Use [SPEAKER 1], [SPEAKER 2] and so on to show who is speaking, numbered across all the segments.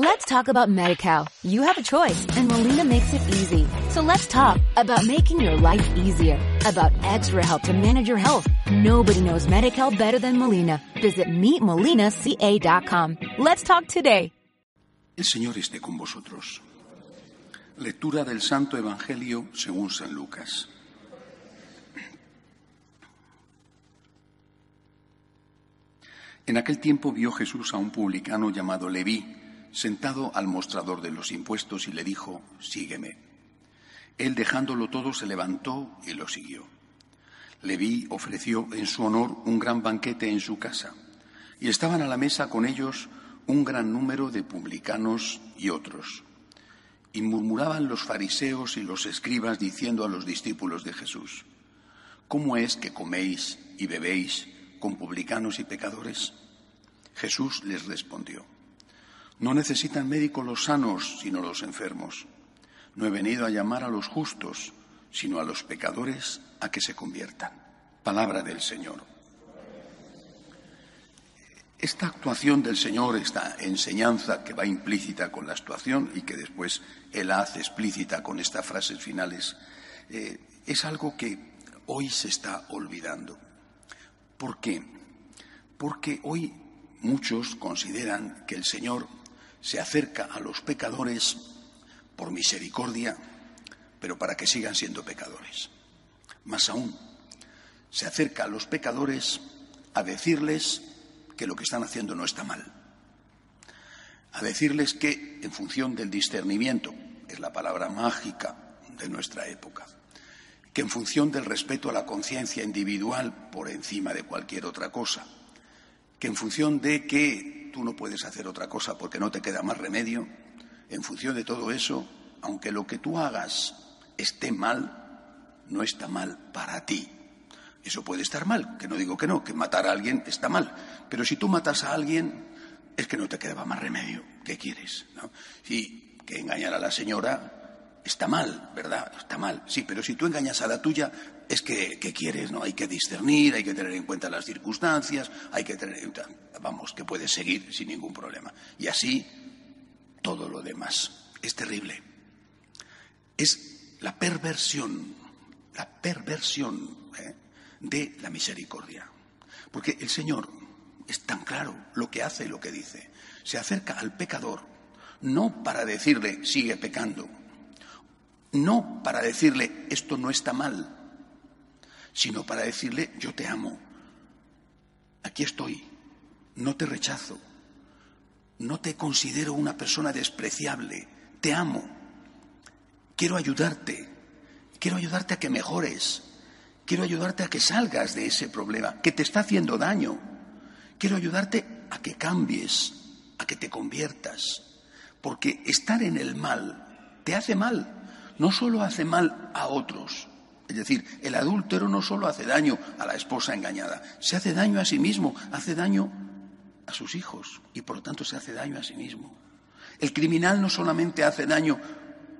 [SPEAKER 1] Let's talk about MediCal. You have a choice and Molina makes it easy. So let's talk about making your life easier, about extra help to manage your health. Nobody knows MediCal better than Molina. Visit meetmolinaca.com. Let's talk today.
[SPEAKER 2] El Señor esté con vosotros. Lectura del Santo Evangelio según San Lucas. En aquel tiempo vio Jesús a un publicano llamado Leví sentado al mostrador de los impuestos y le dijo, sígueme. Él dejándolo todo se levantó y lo siguió. Leví ofreció en su honor un gran banquete en su casa, y estaban a la mesa con ellos un gran número de publicanos y otros. Y murmuraban los fariseos y los escribas diciendo a los discípulos de Jesús, ¿cómo es que coméis y bebéis con publicanos y pecadores? Jesús les respondió, no necesitan médicos los sanos, sino los enfermos. No he venido a llamar a los justos, sino a los pecadores a que se conviertan. Palabra del Señor. Esta actuación del Señor, esta enseñanza que va implícita con la actuación y que después Él hace explícita con estas frases finales, eh, es algo que hoy se está olvidando. ¿Por qué? Porque hoy muchos consideran que el Señor se acerca a los pecadores por misericordia, pero para que sigan siendo pecadores. Más aún, se acerca a los pecadores a decirles que lo que están haciendo no está mal, a decirles que en función del discernimiento, es la palabra mágica de nuestra época, que en función del respeto a la conciencia individual por encima de cualquier otra cosa, que en función de que tú no puedes hacer otra cosa porque no te queda más remedio, en función de todo eso, aunque lo que tú hagas esté mal, no está mal para ti. Eso puede estar mal, que no digo que no, que matar a alguien está mal. Pero si tú matas a alguien, es que no te quedaba más remedio. ¿Qué quieres? Y que engañar a la señora está mal, ¿verdad? Está mal. Sí, pero si tú engañas a la tuya, es que, ¿qué quieres? ¿No? Hay que discernir, hay que tener en cuenta las circunstancias, hay que tener, vamos, que puedes seguir sin ningún problema. Y así todo lo demás. Es terrible. Es la perversión, la perversión ¿eh? de la misericordia. Porque el Señor es tan claro lo que hace y lo que dice. Se acerca al pecador no para decirle sigue pecando, no para decirle esto no está mal, sino para decirle, yo te amo, aquí estoy, no te rechazo, no te considero una persona despreciable, te amo, quiero ayudarte, quiero ayudarte a que mejores, quiero ayudarte a que salgas de ese problema que te está haciendo daño, quiero ayudarte a que cambies, a que te conviertas, porque estar en el mal te hace mal, no solo hace mal a otros, es decir, el adúltero no solo hace daño a la esposa engañada, se hace daño a sí mismo, hace daño a sus hijos y por lo tanto se hace daño a sí mismo. El criminal no solamente hace daño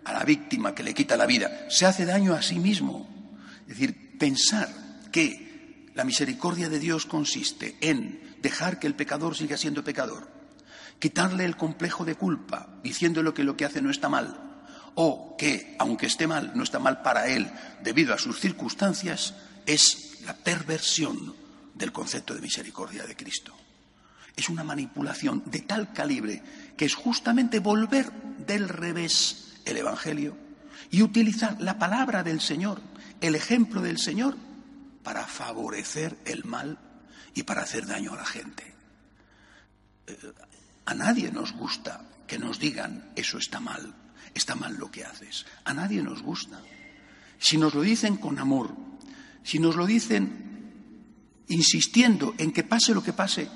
[SPEAKER 2] a la víctima que le quita la vida, se hace daño a sí mismo. Es decir, pensar que la misericordia de Dios consiste en dejar que el pecador siga siendo pecador, quitarle el complejo de culpa, diciéndole que lo que hace no está mal, o que, aunque esté mal, no está mal para él debido a sus circunstancias, es la perversión del concepto de misericordia de Cristo. Es una manipulación de tal calibre que es justamente volver del revés el Evangelio y utilizar la palabra del Señor, el ejemplo del Señor, para favorecer el mal y para hacer daño a la gente. Eh, a nadie nos gusta que nos digan eso está mal, está mal lo que haces. A nadie nos gusta. Si nos lo dicen con amor, si nos lo dicen insistiendo en que pase lo que pase,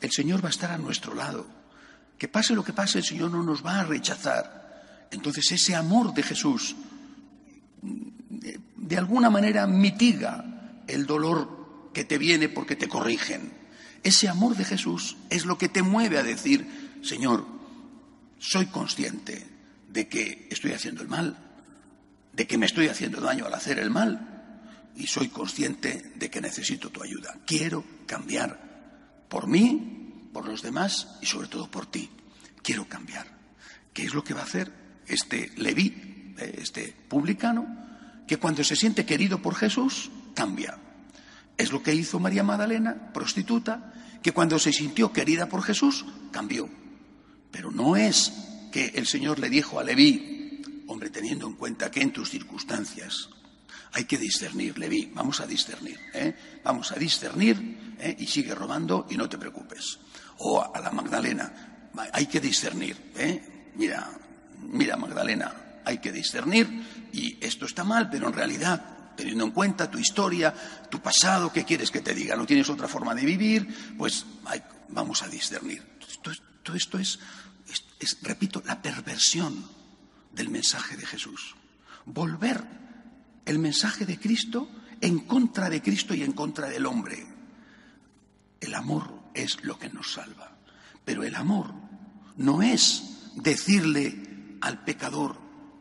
[SPEAKER 2] el Señor va a estar a nuestro lado. Que pase lo que pase, el Señor no nos va a rechazar. Entonces ese amor de Jesús de alguna manera mitiga el dolor que te viene porque te corrigen. Ese amor de Jesús es lo que te mueve a decir, Señor, soy consciente de que estoy haciendo el mal, de que me estoy haciendo daño al hacer el mal y soy consciente de que necesito tu ayuda. Quiero cambiar por mí, por los demás y sobre todo por ti. quiero cambiar. ¿Qué es lo que va a hacer este Leví, este publicano, que cuando se siente querido por Jesús, cambia? Es lo que hizo María Magdalena, prostituta, que cuando se sintió querida por Jesús, cambió. Pero no es que el Señor le dijo a Leví, hombre, teniendo en cuenta que en tus circunstancias hay que discernir, Leví, vamos a discernir, ¿eh? vamos a discernir ¿eh? y sigue robando y no te preocupes. O a la Magdalena, hay que discernir, ¿eh? mira, mira Magdalena, hay que discernir y esto está mal, pero en realidad, teniendo en cuenta tu historia, tu pasado, ¿qué quieres que te diga? ¿No tienes otra forma de vivir? Pues vamos a discernir. Todo esto es, repito, la perversión del mensaje de Jesús. Volver el mensaje de Cristo en contra de Cristo y en contra del hombre. El amor es lo que nos salva. Pero el amor no es decirle al pecador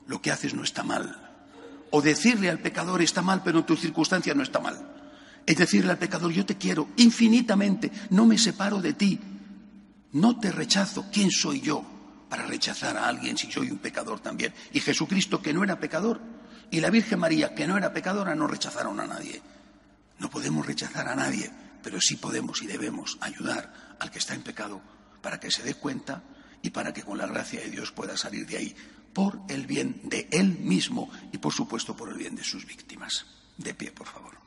[SPEAKER 2] lo que haces no está mal. O decirle al pecador está mal, pero en tu circunstancia no está mal. Es decirle al pecador yo te quiero infinitamente, no me separo de ti, no te rechazo. ¿Quién soy yo para rechazar a alguien si soy un pecador también? Y Jesucristo, que no era pecador, y la Virgen María, que no era pecadora, no rechazaron a nadie. No podemos rechazar a nadie, pero sí podemos y debemos ayudar al que está en pecado para que se dé cuenta y para que con la gracia de Dios pueda salir de ahí por el bien de él mismo y por supuesto por el bien de sus víctimas. De pie, por favor.